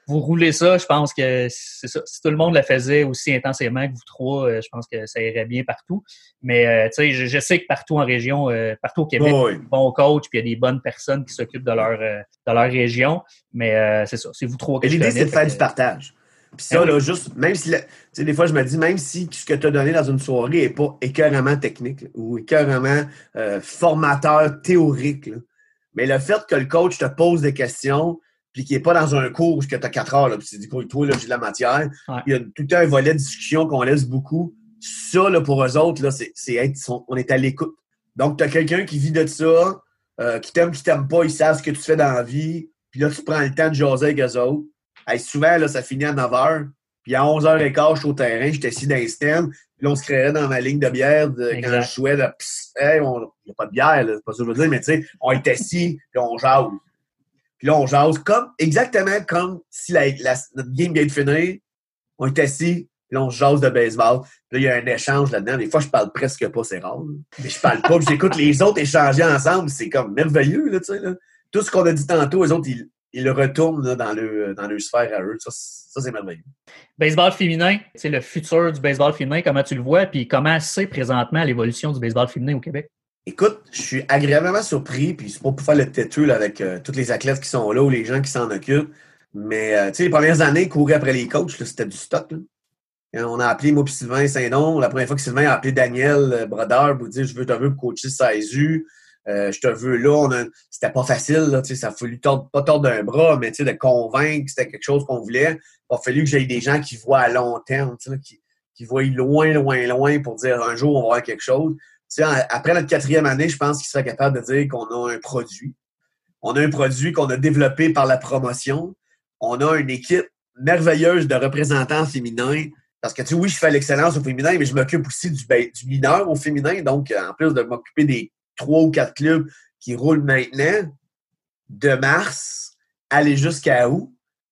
roulez ça, je pense que c'est ça. Si tout le monde le faisait aussi intensément que vous trois, euh, je pense que ça irait bien partout. Mais euh, tu sais, je, sais que partout en région, euh, partout au Québec, il y a des bons coachs, puis il y a des bonnes personnes qui s'occupent de leur de leur région. Mais c'est ça, c'est vous trois que L'idée, c'est de faire du partage. Puis ça, là, juste, même si, tu sais, des fois, je me dis, même si ce que tu as donné dans une soirée n'est pas écœurement technique ou écœurement formateur théorique, mais le fait que le coach te pose des questions, puis qui n'est pas dans un cours où tu as quatre heures, là, puis tu dis, toi, là, j'ai de la matière. Il y a tout un volet de discussion qu'on laisse beaucoup. Ça, là, pour eux autres, là, c'est être, on est à l'écoute. Donc, tu as quelqu'un qui vit de ça, euh, qui t'aime, qui t'aime pas, ils savent ce que tu fais dans la vie, puis là, tu prends le temps de jaser avec eux autres. souvent, là, ça finit à 9 h, puis à 11h15, je suis au terrain, j'étais assis dans les stands, puis là, on se créerait dans ma ligne de bière de, quand je jouais, là, il n'y a pas de bière, c'est pas ça que je veux dire, mais tu sais, on est assis, puis on jase. Puis là, on jase comme, exactement comme si la, notre game vient de finir. On est assis, puis là, on jase de baseball. Puis là, il y a un échange là-dedans. Des fois, je parle presque pas, c'est rare. Mais je parle pas, j'écoute les autres échanger ensemble. C'est comme merveilleux, là, tu sais. Là. Tout ce qu'on a dit tantôt, les autres, ils, ils le retournent dans, le, dans leur sphère à eux. Ça, ça c'est merveilleux. Baseball féminin, c'est le futur du baseball féminin, comment tu le vois, puis comment c'est présentement l'évolution du baseball féminin au Québec? Écoute, je suis agréablement surpris, puis c'est pas pour faire le têteux avec euh, tous les athlètes qui sont là ou les gens qui s'en occupent. Mais euh, tu sais, les premières années, courir après les coachs, c'était du stock. On a appelé moi Sylvain Saint-Nom. La première fois que Sylvain a appelé Daniel euh, Brodeur pour dire Je veux te veux pour coacher SASU. Euh, je te veux là. C'était pas facile. Là, ça a fallu tordre, pas tordre d'un bras, mais de convaincre que c'était quelque chose qu'on voulait. Il a fallu que j'aie des gens qui voient à long terme, qui, qui voient loin, loin, loin pour dire un jour on va voir quelque chose après notre quatrième année, je pense qu'il serait capable de dire qu'on a un produit. On a un produit qu'on a développé par la promotion. On a une équipe merveilleuse de représentants féminins. Parce que, tu sais, oui, je fais l'excellence au féminin, mais je m'occupe aussi du, ben, mineur au féminin. Donc, en plus de m'occuper des trois ou quatre clubs qui roulent maintenant, de mars, aller jusqu'à août,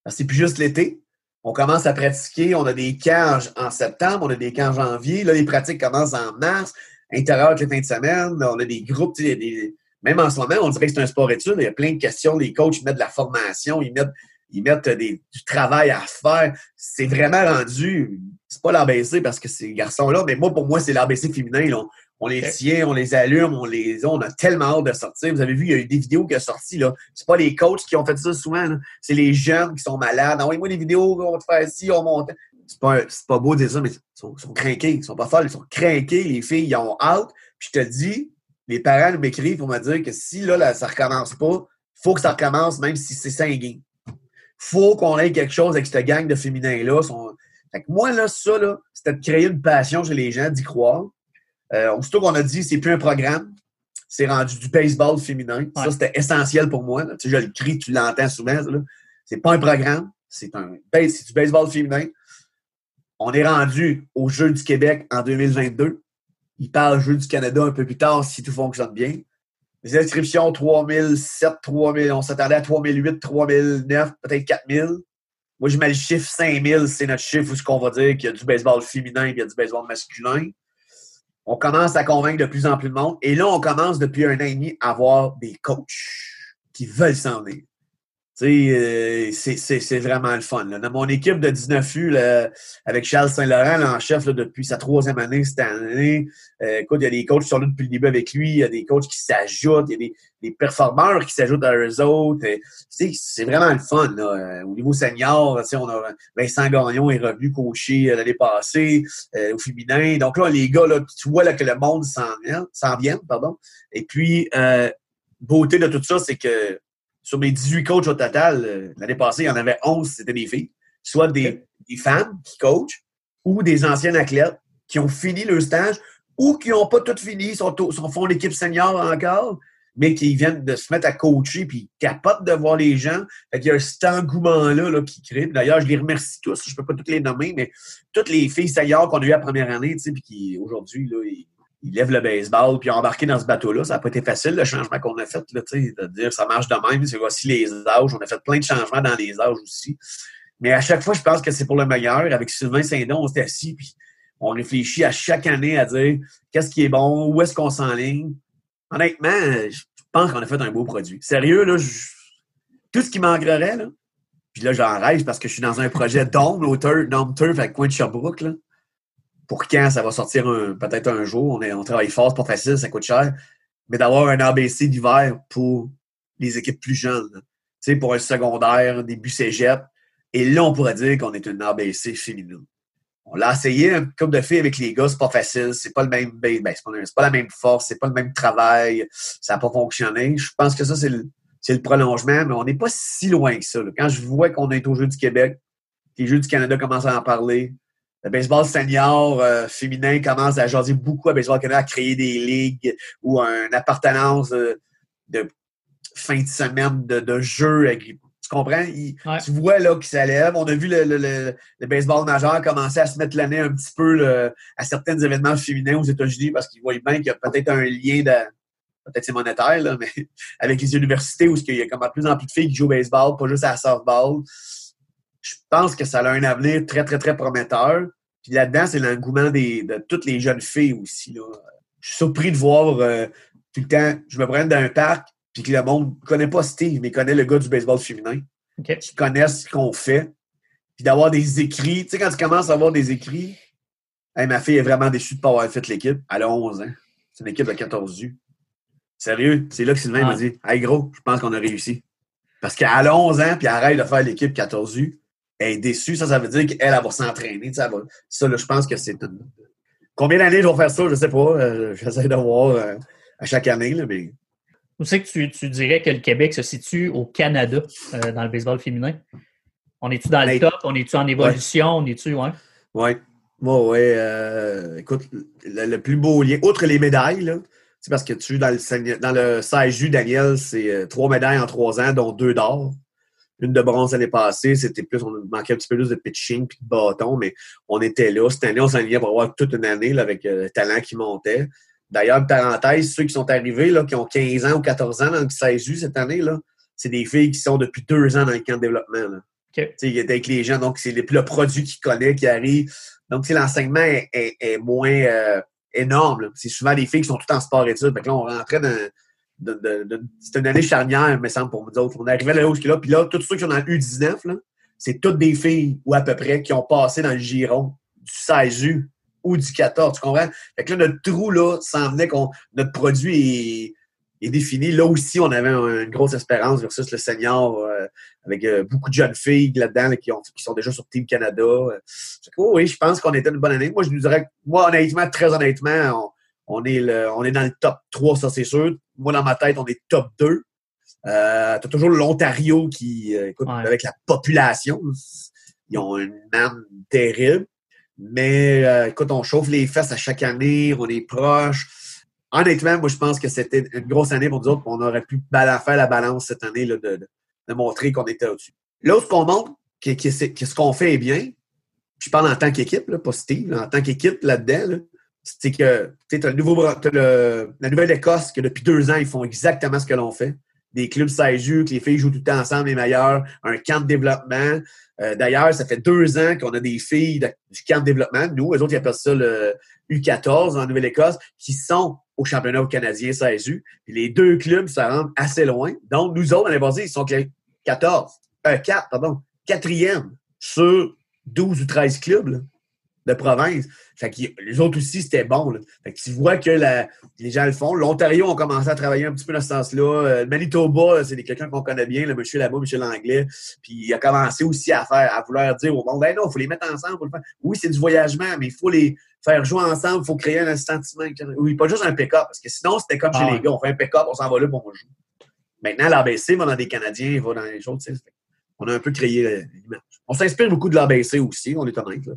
c'est plus juste l'été. On commence à pratiquer, on a des camps en, septembre, on a des camps en janvier. Là, les pratiques commencent en mars intérieur les fins de semaine. On a des groupes, même en ce moment, on dirait que c'est un sport étude. Il y a plein de questions. Les coachs mettent de la formation, ils mettent, ils mettent des, du travail à faire. C'est vraiment rendu, c'est pas l'ABC parce que ces garçons-là, mais moi, pour moi, c'est l'ABC féminin. Là. On les tient, on les allume, on les on a tellement hâte de sortir. Vous avez vu, il y a eu des vidéos qui sont sorties. là. C'est pas les coachs qui ont fait ça souvent. C'est les jeunes qui sont malades. Envoyez-moi des vidéos, on va te faire ci, on monte. C'est pas, pas beau de dire ça, mais ils sont, sont craqués. Ils sont pas folles, ils sont craqués. Les filles, ils ont hâte. Puis je te dis, les parents m'écrivent pour me dire que si là, là ça recommence pas, il faut que ça recommence, même si c'est 5 games. faut qu'on ait quelque chose avec cette gang de féminins-là. Fait que moi, là, ça, là, c'était de créer une passion chez les gens, d'y croire. Euh, aussitôt qu'on a dit c'est plus un programme, c'est rendu du baseball féminin. Ça, c'était essentiel pour moi. Tu sais, je le crie, tu l'entends souvent. C'est pas un programme, c'est un c'est du baseball féminin. On est rendu aux Jeux du Québec en 2022. Il parle Jeux du Canada un peu plus tard si tout fonctionne bien. Les inscriptions, 3007, 3000, on s'attendait à 3008, 3009, peut-être 4000. Moi, je mets le chiffre 5000, c'est notre chiffre où ce qu'on va dire qu'il y a du baseball féminin et il y a du baseball masculin on commence à convaincre de plus en plus de monde. Et là, on commence depuis un an et demi à avoir des coachs qui veulent s'en venir. Euh, c'est vraiment le fun. Dans mon équipe de 19 U, avec Charles Saint-Laurent en chef depuis sa troisième année cette année, euh, écoute, il y a des coachs qui sont là depuis le début avec lui, il y a des coachs qui s'ajoutent, il y a des, des performeurs qui s'ajoutent à eux autres. C'est vraiment le fun. Là. Au niveau senior, on a Vincent Gagnon est revenu coacher l'année passée euh, au féminin. Donc là, les gars, là, tu vois là, que le monde s'en vient, vient, pardon. Et puis, beauté de tout ça, c'est que sur mes 18 coachs au total, euh, l'année passée, il y en avait 11, c'était des filles. Soit des, femmes qui coachent ou des anciennes athlètes qui ont fini leur stage ou qui n'ont pas tout fini, sont, sont font l'équipe senior encore, mais qui viennent de se mettre à coacher puis capotent de voir les gens. Fait qu'il y a cet engouement-là là, qui crée. D'ailleurs, je les remercie tous. Je peux pas toutes les nommer, mais toutes les filles seniors qu'on a eues la première année, tu sais, puis qui aujourd'hui, là, il lève le baseball, puis embarqué dans ce bateau-là. Ça n'a pas été facile, le changement qu'on a fait, là, de dire ça marche de même. C'est aussi les âges. On a fait plein de changements dans les âges aussi. Mais à chaque fois, je pense que c'est pour le meilleur. Avec Sylvain Saint-Don, on s'est assis, puis on réfléchit à chaque année à dire qu'est-ce qui est bon, où est-ce qu'on s'enligne? Honnêtement, je pense qu'on a fait un beau produit. Sérieux, là, tout ce qui manquerait, là, puis là, j'en rêve parce que je suis dans un projet Dome, l'auteur Dome Turf avec Coin Sherbrooke, là pour quand ça va sortir peut-être un jour. On, est, on travaille fort, c'est pas facile, ça coûte cher. Mais d'avoir un ABC d'hiver pour les équipes plus jeunes. Tu sais, pour un secondaire, des buts cégep. Et là, on pourrait dire qu'on est une ABC féminine. On l'a essayé un couple de filles avec les gars, c'est pas facile, c'est pas le même ben, c'est pas, la même force, c'est pas le même travail, ça n'a pas fonctionné. Je pense que ça, c'est le, le, prolongement, mais on n'est pas si loin que ça. Quand je vois qu'on est au Jeux du Québec, les Jeux du Canada commencent à en parler, le baseball senior euh, féminin commence à jaser beaucoup à Baseball Canada, à créer des ligues ou une appartenance de, fin de semaine de, de jeu. Tu comprends? Tu vois là qu'il s'élève. On a vu le, le, le, baseball majeur commencer à se mettre l'année un petit peu à certains événements féminins aux États-Unis parce qu'ils voient bien qu'il y a peut-être un lien de. Peut-être c'est monétaire, là, mais avec les universités où il y a comme de plus en plus de filles qui jouent au baseball, pas juste à la softball je pense que ça a un avenir très, très, très prometteur. Puis là-dedans, c'est l'engouement de toutes les jeunes filles aussi. Là. Je suis surpris de voir euh, tout le temps, je me prends dans un parc, puis que le monde ne connaît pas Steve, mais connaît le gars du baseball féminin. Qui connaissent ce qu'on fait. Puis d'avoir des écrits. Tu sais, quand tu commences à avoir des écrits, ma fille est vraiment déçue de ne pas avoir fait l'équipe. Elle a 11 ans. C'est une équipe de 14 U. Sérieux, c'est là que Sylvain m'a dit Hey gros, je pense qu'on a réussi. Parce qu'elle a 11 ans, puis elle arrête de faire l'équipe 14 U elle est déçue. Ça, ça veut dire qu'elle, elle va s'entraîner. Ça, là, je pense que c'est Combien d'années je vais faire ça? Je ne sais pas. Euh, j'essaie de voir euh, à chaque année. Là, mais... Où c'est que tu, dirais que le Québec se situe au Canada euh, dans le baseball féminin? On est-tu dans le ben, top? On est-tu en évolution? On est-tu, ouais? Oui. Moi, oui. écoute, le, plus beau lien, outre les médailles, c'est parce que tu, dans le, dans le 16 Daniel, c'est trois médailles en trois ans, dont deux d'or une de bronze l'année passée, c'était plus, on manquait un petit peu plus de pitching puis de bâton, mais on était là. Cette année, on s'enlignait pour avoir toute une année avec euh, le talent qui montait. D'ailleurs, parenthèse, ceux qui sont arrivés, là, qui ont 15 ans ou 14 ans dans le 16 cette année, là, c'est des filles qui sont depuis deux ans dans le camp de développement. Là. Okay. Ils étaient avec les gens, donc c'est le, produit qu'ils connaissent qui arrive. Donc, l'enseignement est, moins euh, énorme. C'est souvent des filles qui sont toutes en sport-études. Donc là, on rentrait dans c'était une année charnière, me semble, pour nous autres. On arrivait là haut là, puis là, tous ceux qui sont dans le U19, c'est toutes des filles, ou à peu près, qui ont passé dans le giron du 16U ou du 14, tu comprends? Fait que là, notre trou, là, s'en venait qu'on, notre produit est, défini. Là aussi, on avait une grosse espérance versus le senior, euh, avec euh, beaucoup de jeunes filles là-dedans qui, ont, sont déjà sur Team Canada. oui, je pense qu'on était une bonne année. Moi, je nous dirais, moi, honnêtement, très honnêtement, on, est, le, on est dans le top 3, ça c'est sûr. Moi, dans ma tête, on est top 2. Euh, T'as toujours l'Ontario qui, euh, écoute, avec la population, ils ont une âme terrible. Mais euh, écoute, on chauffe les fesses à chaque année, on est proche. Honnêtement, moi, je pense que c'était une grosse année pour nous autres. On aurait pu faire la balance cette année là, de, de, montrer qu'on était au-dessus. L'autre qu'on montre, ce qu'on fait est bien, je parle en tant qu'équipe, pas Steve, en tant qu'équipe là-dedans, c'est que tu as, nouveau, la Nouvelle-Écosse, que depuis deux ans, ils font exactement ce que l'on fait. Des clubs 16 que les filles jouent tout le temps ensemble, les meilleurs, un camp de développement. Euh, d'ailleurs, ça fait deux ans qu'on a des filles du camp de développement. Nous, eux autres, ils appellent ça le U14 en Nouvelle-Écosse, qui sont au championnat canadien 16U. Puis les deux clubs, ça rentre assez loin. Donc, nous autres, on est ils sont 14, euh, 4, pardon, quatrième sur 12 ou 13 clubs de province. Fait que les autres aussi, c'était bon. Là. Fait que tu vois que les gens le font. L'Ontario ont commencé à travailler un petit peu dans ce sens-là. Euh, Manitoba, c'est quelqu'un qu'on connaît bien, le monsieur là-bas, monsieur Langlais. Puis il a commencé aussi à faire, à vouloir dire au monde, ben non, il faut les mettre ensemble. Le faire. Oui, c'est du voyagement, mais il faut les faire jouer ensemble, il faut créer un sentiment. Oui, pas juste un pick-up, parce que sinon, c'était comme chez ah les gars, on fait un pick-up, on s'en va là, pour on joue. Maintenant, l'ABC va dans des Canadiens, il va dans les autres on a un peu créé l'image. On s'inspire beaucoup de l'ABC aussi, on est honnête. Là,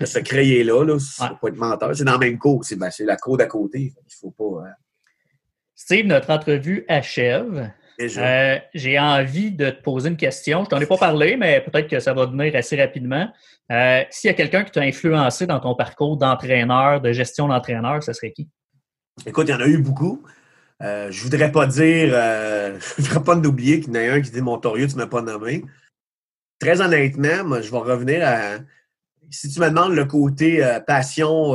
de se créer là, là ça pas être menteur. C'est dans le même cours, c'est ben, la cour d'à côté. Il faut pas. Euh, Steve, notre entrevue achève. Euh, j'ai envie de te poser une question. Je t'en ai pas parlé, mais peut-être que ça va venir assez rapidement. Euh, s'il y a quelqu'un qui t'a influencé dans ton parcours d'entraîneur, de gestion d'entraîneur, ce serait qui? Écoute, il y en a eu beaucoup. Euh, je voudrais pas dire, euh, je voudrais pas oublier qu'il y en a un qui dit Montorieux, tu ne m'as pas nommé. Très honnêtement, moi, je vais revenir à. Si tu me demandes le côté euh, passion,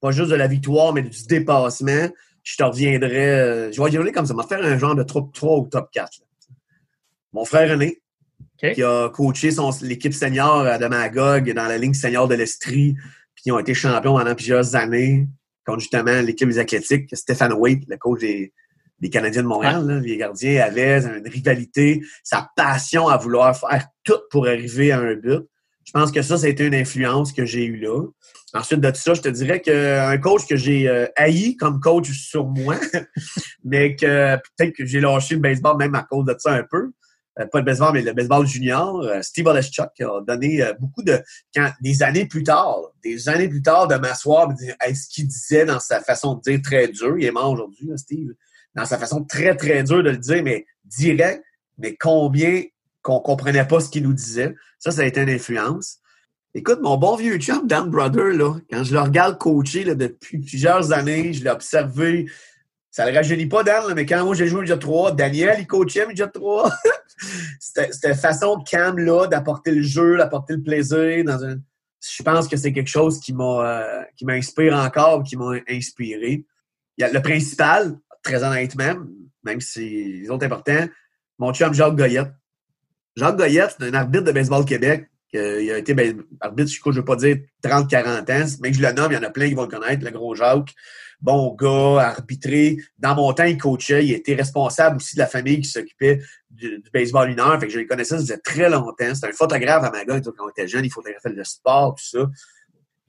pas juste de la victoire, mais du dépassement, je te reviendrai. je vais y comme ça, je vais faire un genre de top 3 ou top 4. Mon frère René, qui a coaché l'équipe senior de Magog dans la ligne senior de l'Estrie, puis qui ont été champions pendant plusieurs années contre justement l'équipe des athlétiques, Stéphane Waite, le coach des, Canadiens de Montréal, les gardiens, avait une rivalité, sa passion à vouloir faire tout pour arriver à un but. Je pense que ça, ça a été une influence que j'ai eue là. Ensuite de tout ça, je te dirais qu'un coach que j'ai euh, haï comme coach sur moi, mais que peut-être que j'ai lâché le baseball même à cause de ça un peu, pas le baseball, mais le baseball junior, euh, Steve Oleschuk a donné euh, beaucoup de... Quand, des années plus tard, des années plus tard, de m'asseoir et ce qu'il disait dans sa façon de dire très dur, il est mort aujourd'hui, Steve, dans sa façon très, très dure de le dire, mais direct, mais combien qu'on comprenait pas ce qu'il nous disait. Ça, ça a été une influence. Écoute, mon bon vieux chum, Dan Brother, là, quand je le regarde coacher là, depuis plusieurs années, je l'ai observé ça ne le rajeunit pas, Dan, mais quand moi j'ai joué au Jet 3, Daniel, il coachait au Jet 3. C'était façon calme-là d'apporter le jeu, d'apporter le plaisir. Je pense que c'est quelque chose qui m'a euh, m'inspire encore, qui m'a inspiré. Le principal, très honnêtement, même si les autres importants, mon chum Jacques Goyette. Jacques Goyette, c'est un arbitre de baseball Québec. il a été arbitre, je ne veux pas dire 30-40 ans, mais que je le nomme, il y en a plein qui vont le connaître, le gros Jacques bon gars, arbitré. Dans mon temps, il coachait. Il était responsable aussi de la famille qui s'occupait du, baseball mineur. Fait que je les connaissais, ça faisait très longtemps. C'était un photographe à ma gueule quand on était jeune. Il photographiait le sport, tout ça.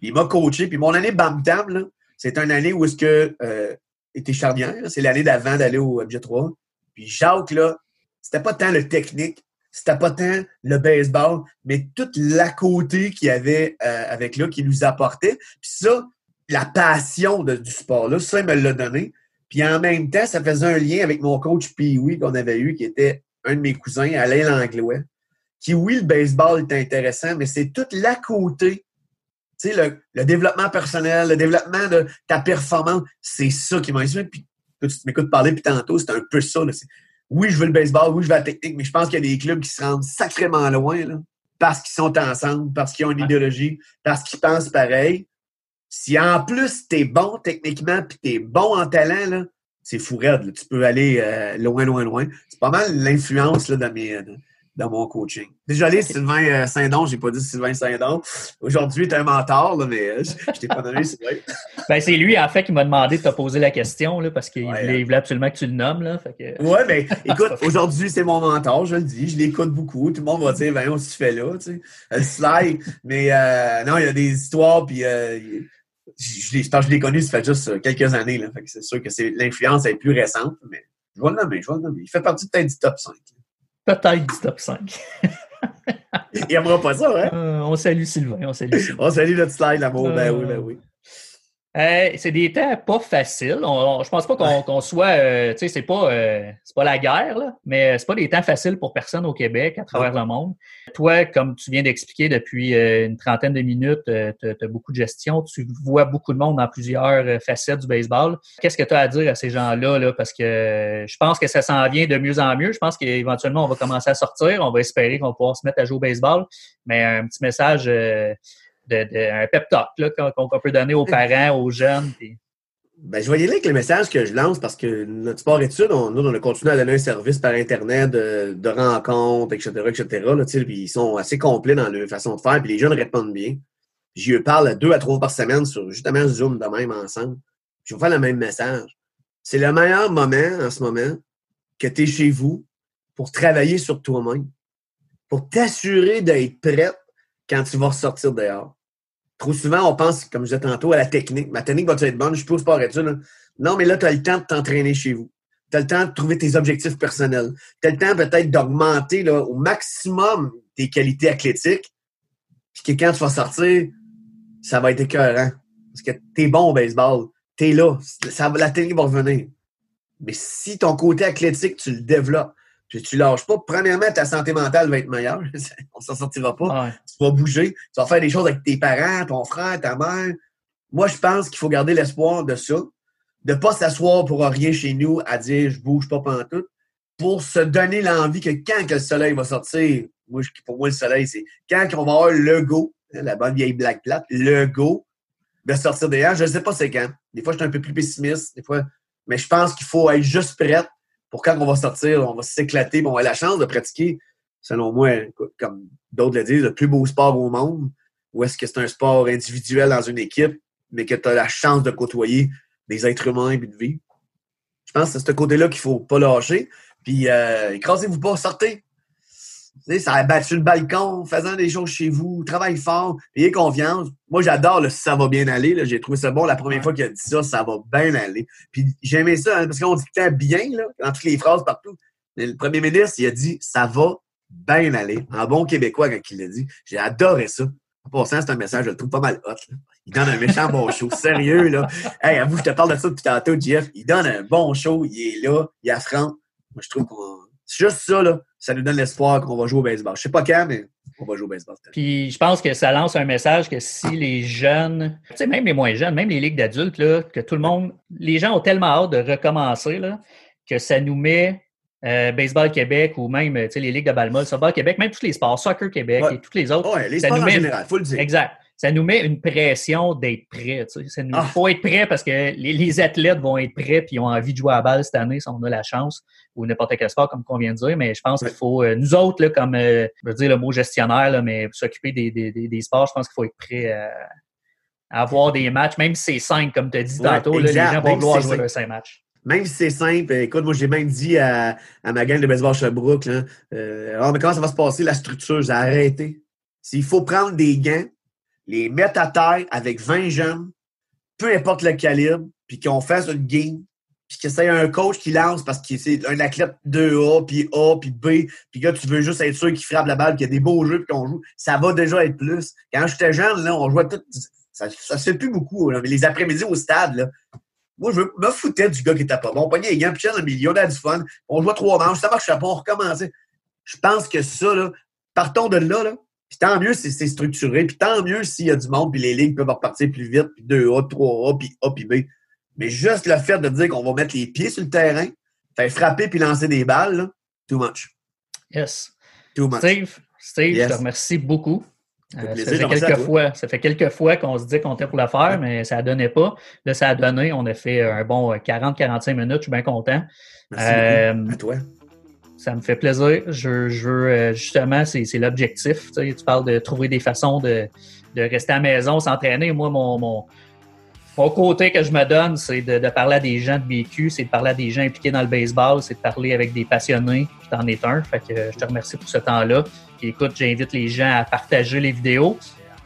Il m'a coaché. Puis mon année Bam Tam, c'est une année où est-ce que euh, était charnière. C'est l'année d'avant d'aller au MJ3. Puis Jacques, là, c'était pas tant le technique, c'était pas tant le baseball, mais toute la côté qu'il y avait euh, avec là, qui nous apportait. Puis ça, la passion du sport-là. Ça, il me l'a donné. Puis en même temps, ça faisait un lien avec mon coach Pee-Wee qu'on avait eu, qui était un de mes cousins, Alain Langlois. Qui, oui, le baseball est intéressant, mais c'est tout l'à côté. Tu sais, le, développement personnel, le développement de ta performance, c'est ça qui m'a inspiré. Puis tu m'écoutes parler puis tantôt, c'est un peu ça. Oui, je veux le baseball, oui, je veux la technique, mais je pense qu'il y a des clubs qui se rendent sacrément loin là, parce qu'ils sont ensemble, parce qu'ils ont une idéologie, parce qu'ils pensent pareil. Si en plus t'es bon techniquement puis t'es bon en talent, là, c'est fou raide. Tu peux aller euh, loin, loin, loin. C'est pas mal l'influence dans mes, dans mon coaching. Désolé, Sylvain euh, Saint-Don, j'ai pas dit Sylvain Saint-Don. Aujourd'hui, tu es un mentor, là, mais euh, je, t'ai pas donné Sylvain. ben, c'est lui, en fait, qui m'a demandé de te poser la question, là, parce qu'il voulait, voulait, absolument que tu le nommes. Là, fait que... Ouais, mais écoute, aujourd'hui, c'est mon mentor, je le dis, je l'écoute beaucoup. Tout le monde va dire, ben, on se fait là, tu sais. Le slide. mais euh, non, il y a des histoires, puis euh, je, je, je l'ai connu, ça fait juste quelques années, là. Fait que c'est sûr que l'influence est plus récente, mais je vais le nommer, je vais le nommer. Il fait partie peut-être du top 5 peut-être du top 5. Il n'aimera pas ça, hein? Euh, on salue Sylvain. On salue, Sylvain. on salue notre slide, l'amour. Ben oui, ben oui. Euh, c'est des temps pas faciles. On, je pense pas qu'on soit, euh, tu sais, c'est pas, euh, c'est pas la guerre, là, mais c'est pas des temps faciles pour personne au Québec, à travers le monde. Toi, comme tu viens d'expliquer depuis une trentaine de minutes, tu as, beaucoup de gestion, tu vois beaucoup de monde dans plusieurs facettes du baseball. Qu'est-ce que tu as à dire à ces gens-là, là, parce que je pense que ça s'en vient de mieux en mieux. Je pense qu'éventuellement, on va commencer à sortir. On va espérer qu'on va pouvoir se mettre à jouer au baseball. Mais un petit message de, un pep talk qu'on peut donner aux parents, aux jeunes. Ben, je voyais là avec le message que je lance parce que notre sport études, on, nous, on a continué à donner un service par Internet de, rencontres, etc., etc. Là, ils sont assez complets dans leur façon de faire, puis les jeunes répondent bien. J'y parle deux à trois par semaine sur justement Zoom de même ensemble. Je vais faire le même message. C'est le meilleur moment en ce moment que tu es chez vous pour travailler sur toi-même, pour t'assurer d'être prête quand tu vas ressortir dehors. Trop souvent, on pense, comme je disais tantôt, à la technique. Ma technique va être bonne? Je suis pas sport études. Non, mais là, tu as le temps de t'entraîner chez vous. Tu as le temps de trouver tes objectifs personnels. Tu as le temps peut-être d'augmenter au maximum tes qualités athlétiques. Puis que quand tu vas sortir, ça va être écœurant. Parce que tu es bon au baseball. Tu là. Ça, la technique va revenir. Mais si ton côté athlétique, tu le développes, puis tu lâches pas. Premièrement, ta santé mentale va être meilleure. On s'en sortira pas. Tu vas bouger. Tu vas faire des choses avec tes parents, ton frère, ta mère. Moi, je pense qu'il faut garder l'espoir de ça. De pas s'asseoir pour rien chez nous à dire je bouge pas pendant tout. Pour se donner l'envie que quand que le soleil va sortir, moi, pour moi, le soleil, c'est quand on va avoir le go, hein, la bonne vieille black plate, le go, de sortir dehors. Je ne sais pas c'est quand. Des fois, je suis un peu plus pessimiste. Des fois, mais je pense qu'il faut être juste prête pour quand on va sortir, on va s'éclater, on avoir la chance de pratiquer, selon moi, comme d'autres le disent, le plus beau sport au monde, ou est-ce que c'est un sport individuel dans une équipe, mais que tu as la chance de côtoyer des êtres humains et de vivre? Je pense que c'est ce côté-là qu'il ne faut pas lâcher. Puis, euh, écrasez-vous pas, sortez ça a battu le balcon, faisant des choses chez vous, travaille fort, ayez confiance. Moi, j'adore le ça va bien aller. J'ai trouvé ça bon la première fois qu'il a dit ça, ça va bien aller. Puis j'aimais ça, hein, parce qu'on dit bien là, dans toutes les phrases partout. Mais le premier ministre, il a dit ça va bien aller. En bon québécois, quand il l'a dit. J'ai adoré ça. En passant, c'est un message, je le trouve pas mal hot. Il donne un méchant bon show. Sérieux, là. Hey, avoue, je te parle de ça depuis tantôt, Jeff. Il donne un bon show. Il est là. Il affronte. Moi, je trouve qu'on c'est juste ça, là. Ça nous donne l'espoir qu'on va jouer au baseball. Je sais pas quand, mais on va jouer au baseball. Puis je pense que ça lance un message que si les jeunes, tu sais, même les moins jeunes, même les ligues d'adultes, là, que tout le monde, les gens ont tellement hâte de recommencer, là, que ça nous met euh, Baseball Québec ou même les ligues de Balmol, Baseball Québec, même tous les sports, Soccer Québec et tous les autres. Oui, les sports en général, il faut le dire. Exact ça nous met une pression d'être prêt. Il ah. faut être prêt parce que les, athlètes vont être prêts et ont envie de jouer à la balle cette année si on a la chance, ou n'importe quel sport, comme on vient de dire. Mais je pense qu'il faut, euh, nous autres, là, comme euh, je veux dire le mot gestionnaire, là, mais s'occuper des, des, des, sports, je pense qu'il faut être prêt à, avoir des matchs, même si c'est cinq, comme tu as dit tantôt, les gens vont vouloir jouer cinq matchs. Même si c'est simple, écoute, moi j'ai même dit à, à, ma gang de baseball Sherbrooke, là, euh, alors, mais comment ça va se passer la structure? J'ai arrêté. S'il faut prendre des gants, les mettre à terre avec 20 jeunes, peu importe le calibre, puis qu'on fasse une game, puis que c'est un coach qui lance parce que c'est un athlète 2A, puis A, puis B, puis là, tu veux juste être sûr qu'il frappe la balle, qu'il y a des beaux jeux, puis qu'on joue, ça va déjà être plus. Quand j'étais jeune, là, on jouait tout... Ça, ça se fait plus beaucoup, mais les après-midi au stade, là, moi, je me foutais du gars qui était pas bon. On pognait les gants, puis un million, on a du fun. On jouait trois manches, ça marchait pas, on recommençait. Je pense que ça, là, partons de là, là, puis tant mieux si c'est structuré, puis tant mieux s'il y a du monde, puis les lignes peuvent repartir plus vite, puis 2A, 3A, puis A, puis B. Mais juste le fait de dire qu'on va mettre les pieds sur le terrain, faire frapper puis lancer des balles, là, too much. Yes. Too much. Steve, Steve je te remercie beaucoup. ça, fait quelques fois, ça fait quelques fois qu'on se dit qu'on était pour le faire, mais ça ne donnait pas. Là, ça a donné. On a fait un bon 40-45 minutes. Je suis bien content. Merci à toi. Ça me fait plaisir. Je, veux, justement, c'est l'objectif. Tu, parles de trouver des façons de, rester à la maison, s'entraîner. Moi, mon, mon, mon côté que je me donne, c'est de, parler à des gens de BQ, c'est de parler à des gens impliqués dans le baseball, c'est de parler avec des passionnés, puis t'en es un. Fait que je te remercie pour ce temps-là. Puis écoute, j'invite les gens à partager les vidéos.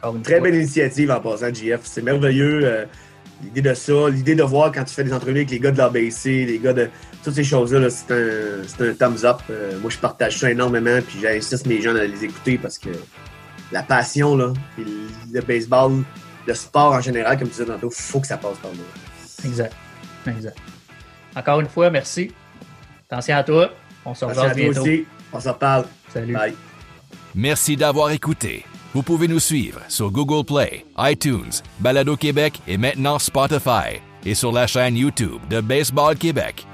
Une Très belle initiative en passant, JF. C'est merveilleux. Euh, l'idée de ça, l'idée de voir quand tu fais des entrevues avec les gars de l'ABC, les gars de toutes ces choses-là, c'est un, un, thumbs up. Euh, moi, je partage ça énormément, puis j'insiste mes gens à les écouter parce que la passion, là, le baseball, le sport en général, comme tu disais tantôt, il faut que ça passe par nous. Exact. Exact. Encore une fois, merci. Attention à toi. On se revoit bientôt. Aussi. On se reparle. Salut. Bye. Merci d'avoir écouté. Vous pouvez nous suivre sur Google Play, iTunes, Balado Québec et maintenant Spotify et sur la chaîne YouTube de Baseball Québec.